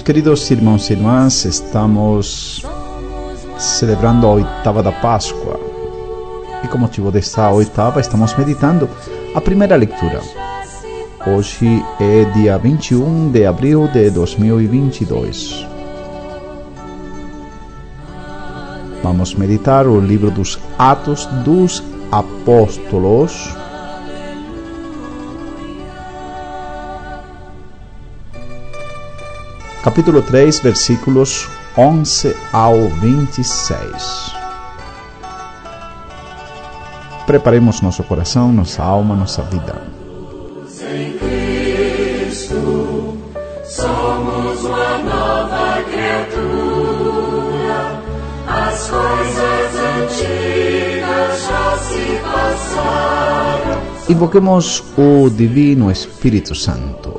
Meus queridos irmãos e irmãs, estamos celebrando a oitava da Páscoa. E com motivo desta oitava, estamos meditando a primeira leitura. Hoje é dia 21 de abril de 2022. Vamos meditar o livro dos Atos dos Apóstolos. Capítulo 3, versículos 11 ao 26. Preparemos nosso coração, nossa alma, nossa vida. Em Cristo somos uma nova criatura. As coisas antigas já se passaram. Invoquemos o Divino Espírito Santo.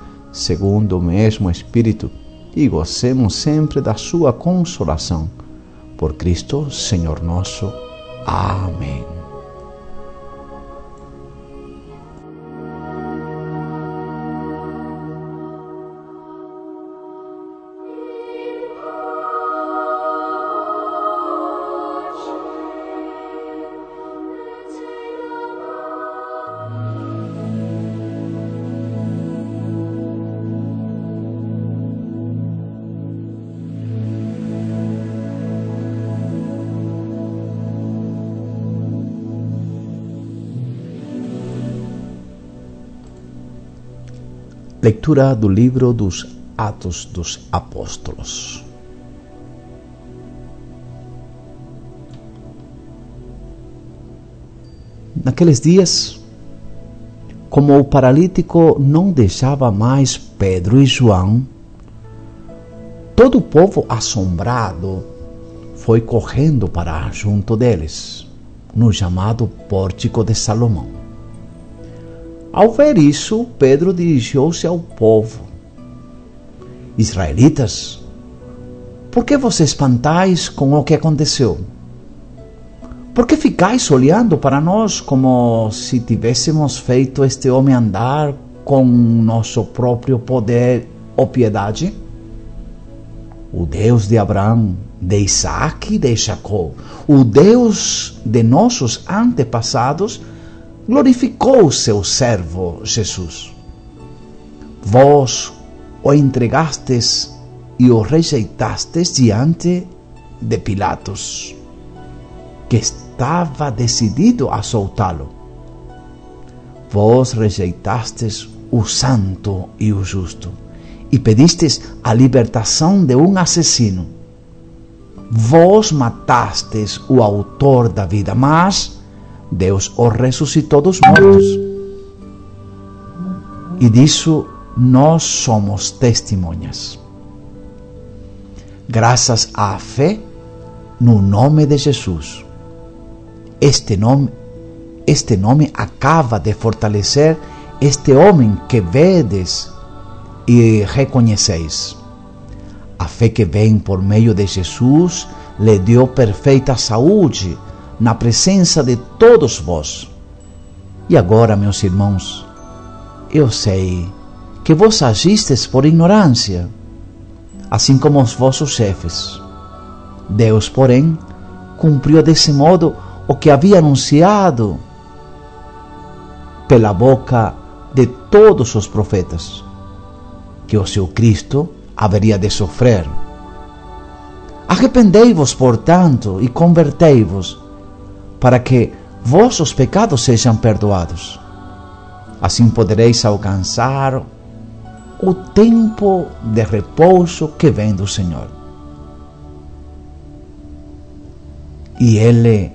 segundo o mesmo Espírito, e gocemos sempre da sua consolação. Por Cristo, Senhor nosso. Amém. Leitura do livro dos Atos dos Apóstolos. Naqueles dias, como o paralítico não deixava mais Pedro e João, todo o povo assombrado foi correndo para junto deles, no chamado Pórtico de Salomão. Ao ver isso, Pedro dirigiu-se ao povo: Israelitas, por que vos espantais com o que aconteceu? Por que ficais olhando para nós como se tivéssemos feito este homem andar com nosso próprio poder ou piedade? O Deus de Abraão, de Isaac e de Jacó, o Deus de nossos antepassados, glorificou seu servo Jesus. Vós o entregastes e o rejeitastes diante de Pilatos, que estava decidido a soltá-lo. Vós rejeitastes o santo e o justo e pedistes a libertação de um assassino. Vós matastes o autor da vida, mas Deus o ressuscitou dos mortos. E disso nós somos testemunhas. Graças à fé no nome de Jesus. Este nome, este nome acaba de fortalecer este homem que vedes e reconheceis. A fé que vem por meio de Jesus lhe deu perfeita saúde na presença de todos vós. E agora, meus irmãos, eu sei que vos agistes por ignorância, assim como os vossos chefes. Deus, porém, cumpriu desse modo o que havia anunciado pela boca de todos os profetas, que o seu Cristo haveria de sofrer. Arrependei-vos, portanto, e convertei-vos, para que vossos pecados sejam perdoados. Assim podereis alcançar o tempo de repouso que vem do Senhor. E Ele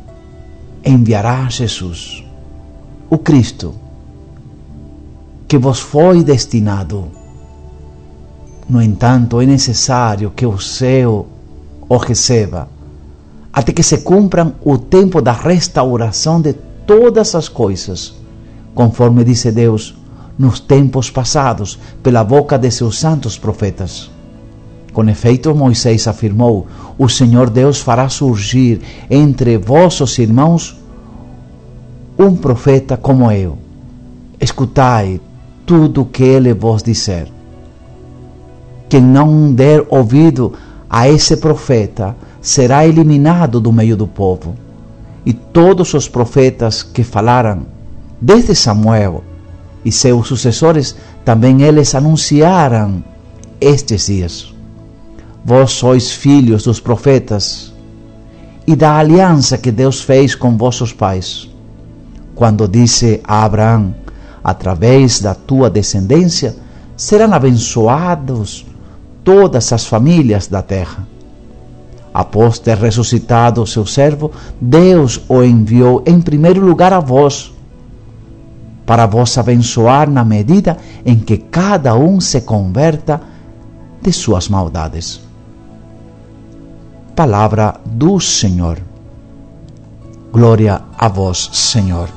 enviará Jesus, o Cristo que vos foi destinado. No entanto, é necessário que o céu o receba, até que se cumpram o tempo da restauração de todas as coisas, conforme disse Deus nos tempos passados pela boca de seus santos profetas. Com efeito, Moisés afirmou: O Senhor Deus fará surgir entre vossos irmãos um profeta como eu. Escutai tudo o que ele vos disser. Quem não der ouvido a esse profeta será eliminado do meio do povo. E todos os profetas que falaram, desde Samuel e seus sucessores, também eles anunciaram estes dias. Vós sois filhos dos profetas e da aliança que Deus fez com vossos pais, quando disse a Abraão: através da tua descendência serão abençoados todas as famílias da terra. Após ter ressuscitado o seu servo, Deus o enviou em primeiro lugar a vós, para vos abençoar na medida em que cada um se converta de suas maldades. Palavra do Senhor. Glória a vós, Senhor.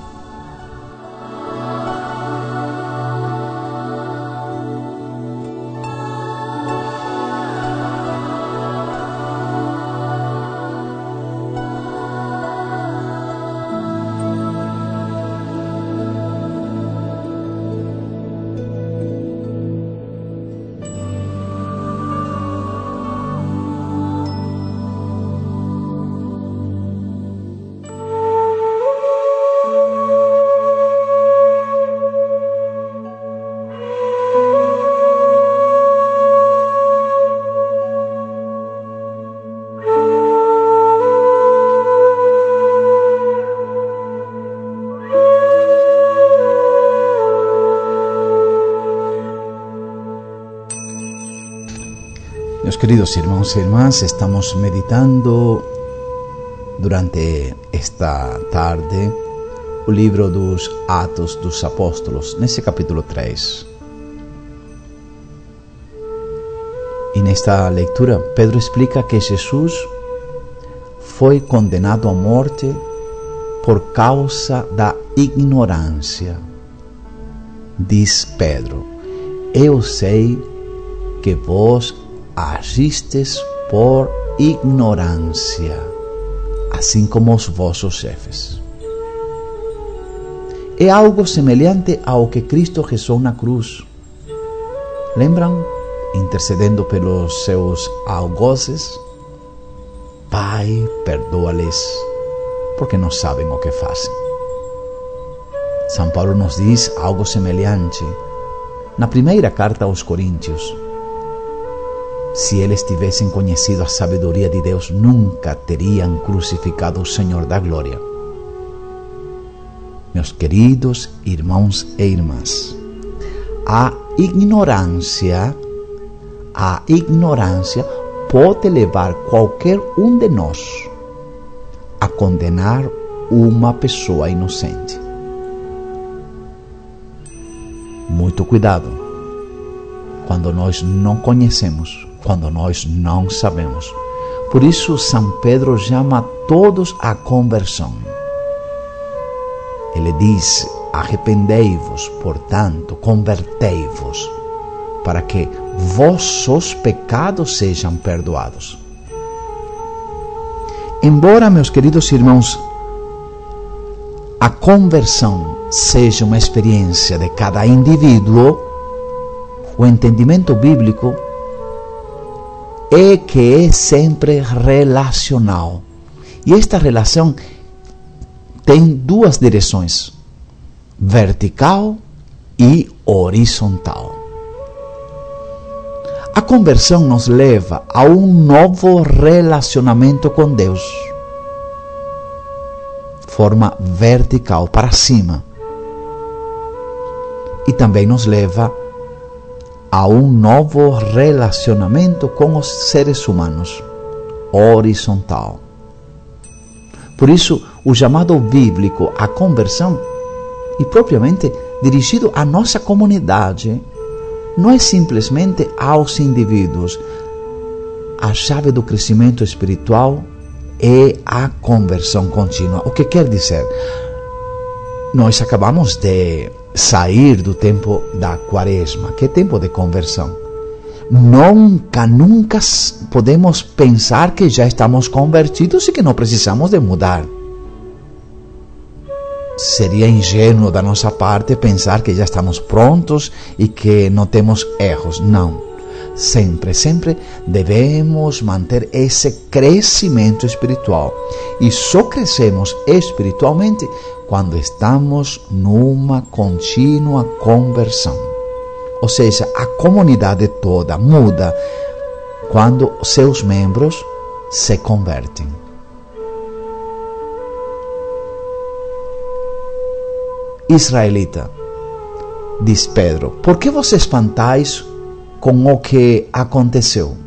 Queridos irmãos e irmãs, estamos meditando durante esta tarde o livro dos Atos dos Apóstolos, nesse capítulo 3. E nesta leitura, Pedro explica que Jesus foi condenado à morte por causa da ignorância. Diz Pedro: Eu sei que vós agistes por ignorância, assim como os vossos chefes. É algo semelhante ao que Cristo rezou na cruz. Lembram? Intercedendo pelos seus algozes? Pai, perdoa-lhes, porque não sabem o que fazem. São Paulo nos diz algo semelhante na primeira carta aos Coríntios se eles tivessem conhecido a sabedoria de Deus, nunca teriam crucificado o Senhor da glória. Meus queridos irmãos e irmãs, a ignorância, a ignorância pode levar qualquer um de nós a condenar uma pessoa inocente. Muito cuidado quando nós não conhecemos quando nós não sabemos. Por isso, São Pedro chama todos à conversão. Ele diz: Arrependei-vos, portanto, convertei-vos, para que vossos pecados sejam perdoados. Embora, meus queridos irmãos, a conversão seja uma experiência de cada indivíduo, o entendimento bíblico é que é sempre relacional. E esta relação tem duas direções: vertical e horizontal. A conversão nos leva a um novo relacionamento com Deus. Forma vertical para cima. E também nos leva a a um novo relacionamento com os seres humanos, horizontal. Por isso, o chamado bíblico à conversão e propriamente dirigido à nossa comunidade, não é simplesmente aos indivíduos. A chave do crescimento espiritual é a conversão contínua. O que quer dizer? Nós acabamos de sair do tempo da quaresma, que é tempo de conversão. Nunca, nunca podemos pensar que já estamos convertidos e que não precisamos de mudar. Seria ingênuo da nossa parte pensar que já estamos prontos e que não temos erros. Não. Sempre, sempre devemos manter esse crescimento espiritual. E só crescemos espiritualmente quando estamos numa contínua conversão. Ou seja, a comunidade toda muda quando seus membros se convertem. Israelita, diz Pedro, por que vos espantais com o que aconteceu?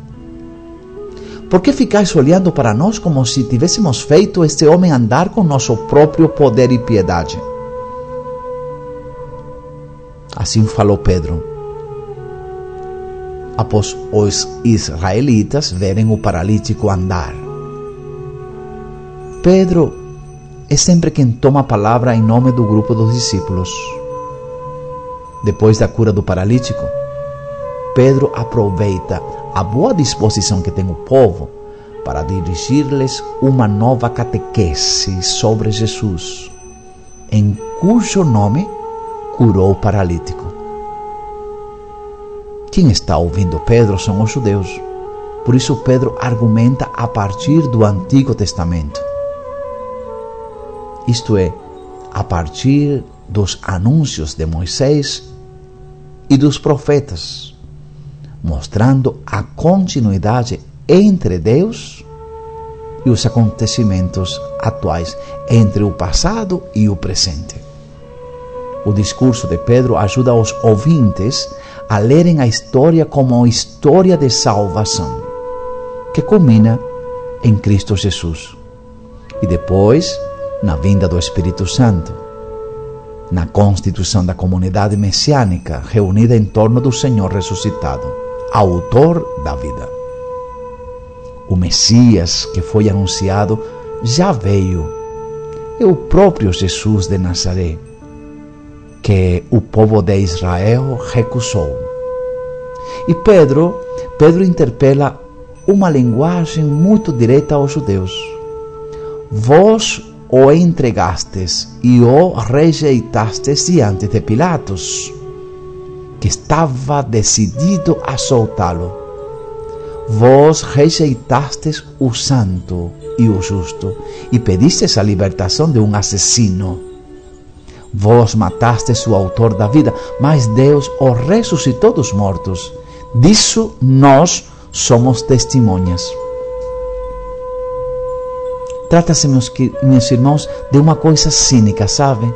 Por que ficais olhando para nós como se tivéssemos feito este homem andar com nosso próprio poder e piedade? Assim falou Pedro. Após os israelitas verem o paralítico andar. Pedro é sempre quem toma a palavra em nome do grupo dos discípulos. Depois da cura do paralítico, Pedro aproveita a boa disposição que tem o povo para dirigir-lhes uma nova catequese sobre Jesus, em cujo nome curou o paralítico. Quem está ouvindo Pedro são os judeus. Por isso, Pedro argumenta a partir do Antigo Testamento. Isto é, a partir dos anúncios de Moisés e dos profetas, mostrando a continuidade entre Deus e os acontecimentos atuais, entre o passado e o presente. O discurso de Pedro ajuda os ouvintes a lerem a história como uma história de salvação, que culmina em Cristo Jesus. E depois, na vinda do Espírito Santo, na constituição da comunidade messiânica reunida em torno do Senhor ressuscitado, autor da vida. O Messias que foi anunciado já veio. É o próprio Jesus de Nazaré, que o povo de Israel recusou. E Pedro, Pedro interpela uma linguagem muito direta aos judeus. Vós o entregastes e o rejeitastes diante de Pilatos, que estava decidido a soltá-lo. Vós rejeitastes o santo e o justo e pedistes a libertação de um assassino. Vós matastes o autor da vida, mas Deus o ressuscitou dos mortos. Disso nós somos testemunhas. Trata-se, meus, meus irmãos, de uma coisa cínica, sabe?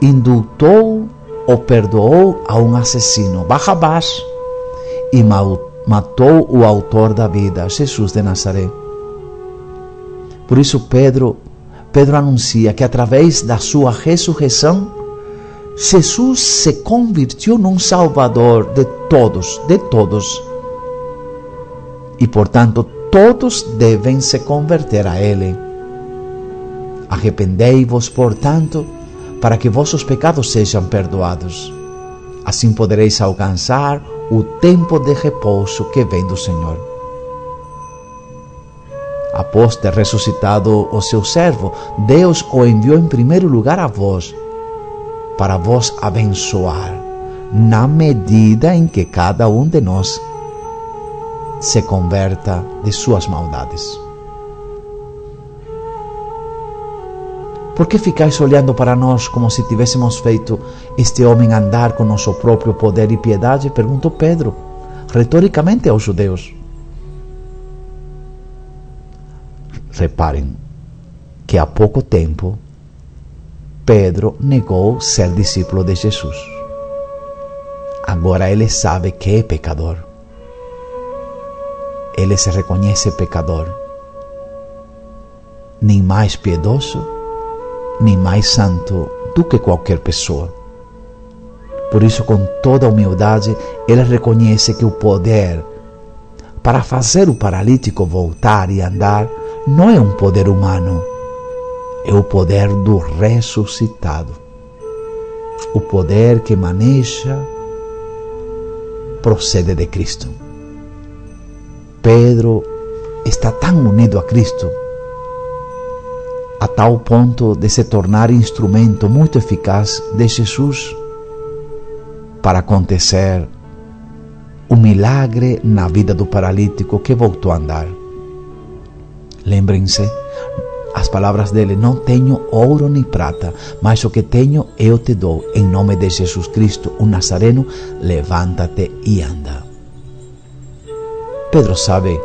Indultou ou perdoou a um assassino, Barrabás, e matou o autor da vida, Jesus de Nazaré. Por isso Pedro, Pedro anuncia que através da sua ressurreição, Jesus se convirtiu num salvador de todos, de todos. E portanto, todos devem se converter a Ele. Arrependei-vos, portanto, para que vossos pecados sejam perdoados. Assim podereis alcançar o tempo de repouso que vem do Senhor. Após ter ressuscitado o seu servo, Deus o enviou em primeiro lugar a vós, para vos abençoar, na medida em que cada um de nós se converta de suas maldades. Por que ficais olhando para nós como se tivéssemos feito este homem andar com nosso próprio poder e piedade? Perguntou Pedro, retoricamente aos judeus. Reparem que há pouco tempo Pedro negou ser discípulo de Jesus. Agora ele sabe que é pecador ele se reconhece pecador, nem mais piedoso, nem mais santo do que qualquer pessoa. Por isso, com toda humildade, ele reconhece que o poder para fazer o paralítico voltar e andar não é um poder humano, é o poder do ressuscitado. O poder que maneja procede de Cristo. Pedro está tão unido a Cristo a tal ponto de se tornar instrumento muito eficaz de Jesus para acontecer o milagre na vida do paralítico que voltou a andar. Lembrem-se, as palavras dele: Não tenho ouro nem prata, mas o que tenho eu te dou. Em nome de Jesus Cristo, o Nazareno, levanta-te e anda. Pedro sabe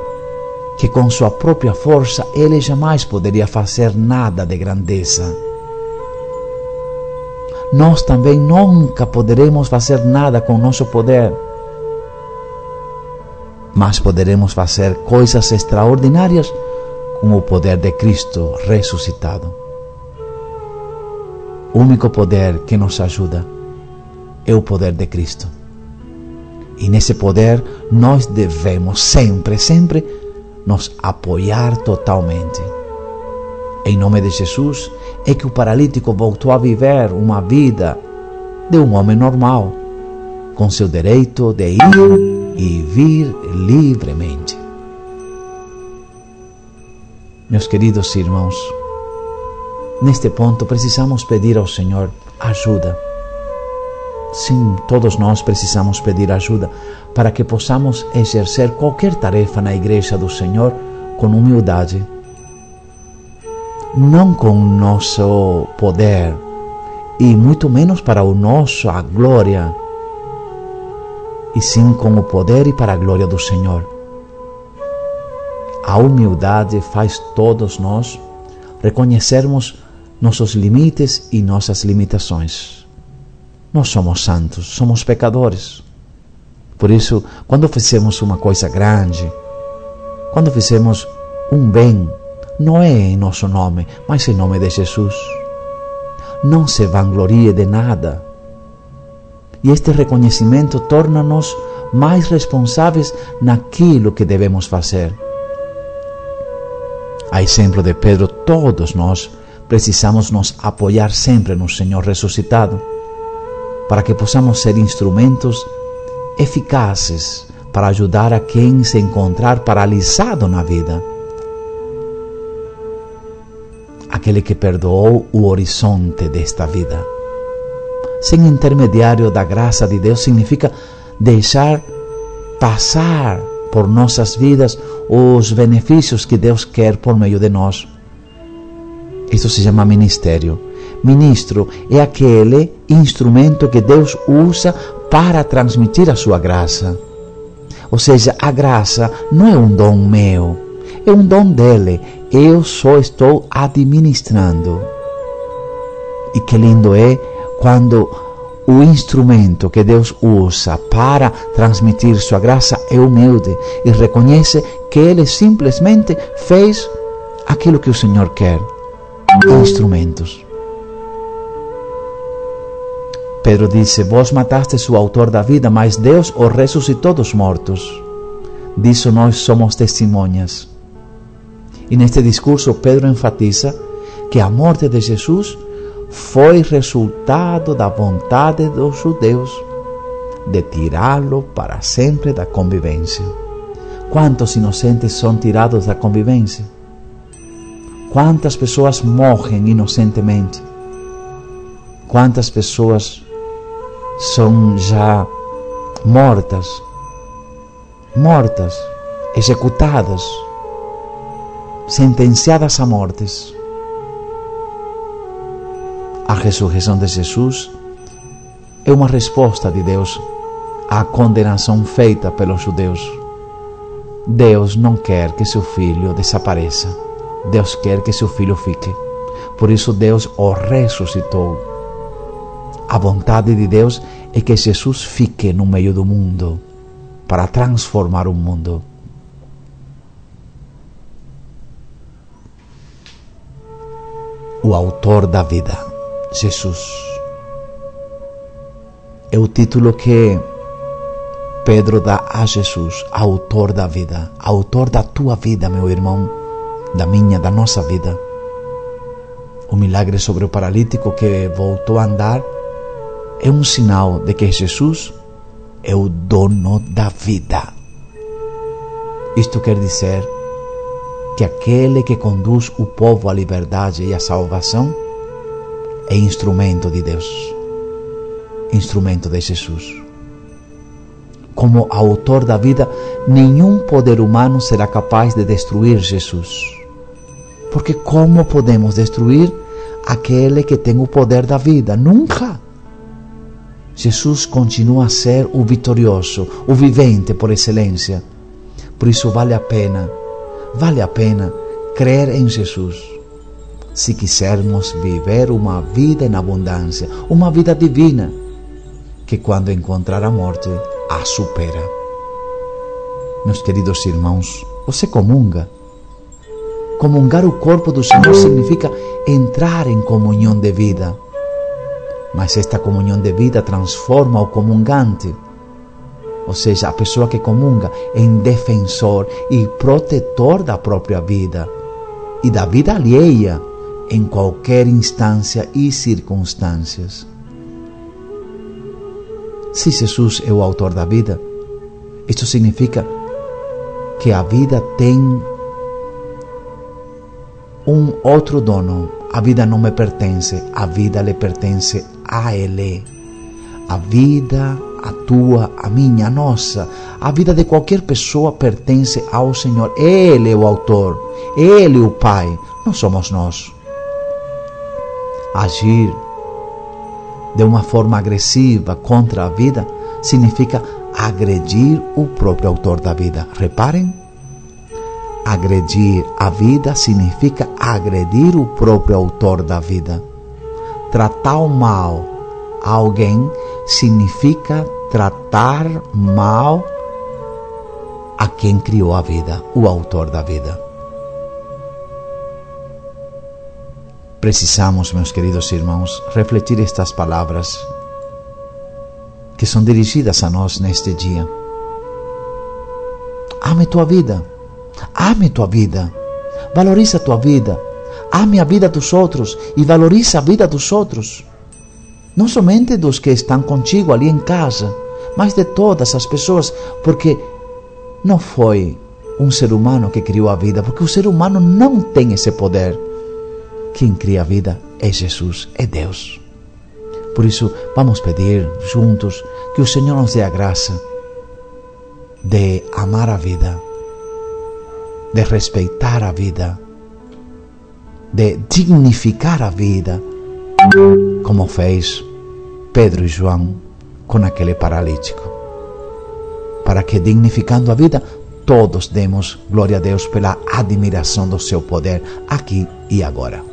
que com sua própria força ele jamais poderia fazer nada de grandeza. Nós também nunca poderemos fazer nada com nosso poder, mas poderemos fazer coisas extraordinárias com o poder de Cristo ressuscitado. O único poder que nos ajuda é o poder de Cristo. E nesse poder nós devemos sempre, sempre nos apoiar totalmente. Em nome de Jesus, é que o paralítico voltou a viver uma vida de um homem normal, com seu direito de ir e vir livremente. Meus queridos irmãos, neste ponto precisamos pedir ao Senhor ajuda. Sim, todos nós precisamos pedir ajuda para que possamos exercer qualquer tarefa na igreja do Senhor com humildade. Não com o nosso poder e muito menos para a glória, e sim com o poder e para a glória do Senhor. A humildade faz todos nós reconhecermos nossos limites e nossas limitações. Nós somos santos, somos pecadores. Por isso, quando fizemos uma coisa grande, quando fizemos um bem, não é em nosso nome, mas em nome de Jesus. Não se vanglorie de nada. E este reconhecimento torna-nos mais responsáveis naquilo que devemos fazer. A exemplo de Pedro, todos nós precisamos nos apoiar sempre no Senhor ressuscitado, para que possamos ser instrumentos eficazes para ajudar a quem se encontrar paralisado na vida. Aquele que perdoou o horizonte desta vida. Sem intermediário da graça de Deus significa deixar passar por nossas vidas os benefícios que Deus quer por meio de nós. Isso se chama ministério. Ministro é aquele instrumento que Deus usa para transmitir a sua graça. Ou seja, a graça não é um dom meu, é um dom dele. Eu só estou administrando. E que lindo é quando o instrumento que Deus usa para transmitir sua graça é humilde e reconhece que ele simplesmente fez aquilo que o Senhor quer. Instrumentos. Pedro disse: Vós matastes o autor da vida, mas Deus o ressuscitou dos mortos. Disso nós somos testemunhas. E neste discurso, Pedro enfatiza que a morte de Jesus foi resultado da vontade dos judeus de tirá-lo para sempre da convivência. Quantos inocentes são tirados da convivência? Quantas pessoas morrem inocentemente? Quantas pessoas são já mortas, mortas, executadas, sentenciadas a mortes. A ressurreição de Jesus é uma resposta de Deus à condenação feita pelos judeus. Deus não quer que seu filho desapareça. Deus quer que seu filho fique. Por isso Deus o ressuscitou a vontade de Deus é que Jesus fique no meio do mundo para transformar o mundo. O autor da vida. Jesus. É o título que Pedro dá a Jesus, autor da vida, autor da tua vida, meu irmão, da minha, da nossa vida. O milagre sobre o paralítico que voltou a andar é um sinal de que Jesus é o dono da vida. Isto quer dizer que aquele que conduz o povo à liberdade e à salvação é instrumento de Deus, instrumento de Jesus como autor da vida, nenhum poder humano será capaz de destruir Jesus. Porque como podemos destruir aquele que tem o poder da vida? Nunca. Jesus continua a ser o vitorioso, o vivente por excelência. Por isso vale a pena, vale a pena crer em Jesus. Se quisermos viver uma vida em abundância, uma vida divina, que quando encontrar a morte, a supera. Meus queridos irmãos, você comunga. Comungar o corpo do Senhor significa entrar em comunhão de vida. Mas esta comunhão de vida transforma o comungante, ou seja, a pessoa que comunga, em defensor e protetor da própria vida e da vida alheia em qualquer instância e circunstâncias. Se Jesus é o autor da vida, isto significa que a vida tem um outro dono. A vida não me pertence, a vida lhe pertence a Ele. A vida, a tua, a minha, a nossa, a vida de qualquer pessoa pertence ao Senhor. Ele é o autor, Ele é o Pai, não somos nós. Agir de uma forma agressiva contra a vida significa agredir o próprio autor da vida. Reparem, agredir a vida significa agredir o próprio autor da vida. Tratar mal alguém significa tratar mal a quem criou a vida, o autor da vida. Precisamos, meus queridos irmãos, refletir estas palavras que são dirigidas a nós neste dia. Ame tua vida, ame tua vida, valoriza tua vida, ame a vida dos outros e valoriza a vida dos outros. Não somente dos que estão contigo ali em casa, mas de todas as pessoas, porque não foi um ser humano que criou a vida, porque o ser humano não tem esse poder quem cria a vida é Jesus, é Deus. Por isso, vamos pedir juntos que o Senhor nos dê a graça de amar a vida, de respeitar a vida, de dignificar a vida, como fez Pedro e João com aquele paralítico. Para que, dignificando a vida, todos demos glória a Deus pela admiração do seu poder aqui e agora.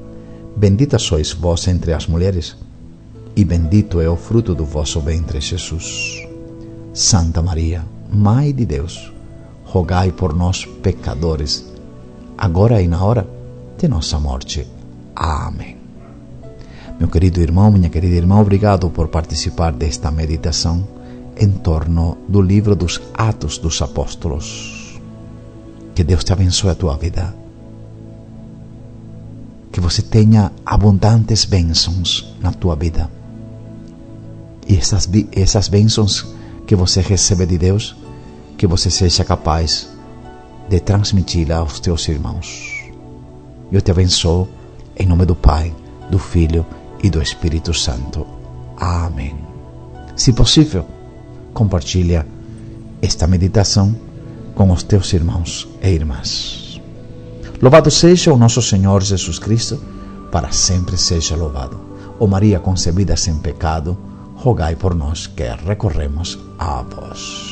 Bendita sois vós entre as mulheres, e bendito é o fruto do vosso ventre, Jesus. Santa Maria, Mãe de Deus, rogai por nós, pecadores, agora e na hora de nossa morte. Amém. Meu querido irmão, minha querida irmã, obrigado por participar desta meditação em torno do livro dos Atos dos Apóstolos. Que Deus te abençoe a tua vida. Que você tenha abundantes bênçãos na tua vida. E essas, essas bênçãos que você recebe de Deus, que você seja capaz de transmiti-la aos teus irmãos. Eu te abençoo em nome do Pai, do Filho e do Espírito Santo. Amém. Se possível, compartilha esta meditação com os teus irmãos e irmãs. Louvado seja o nosso Senhor Jesus Cristo, para sempre seja louvado. Ó Maria concebida sem pecado, rogai por nós que recorremos a vós.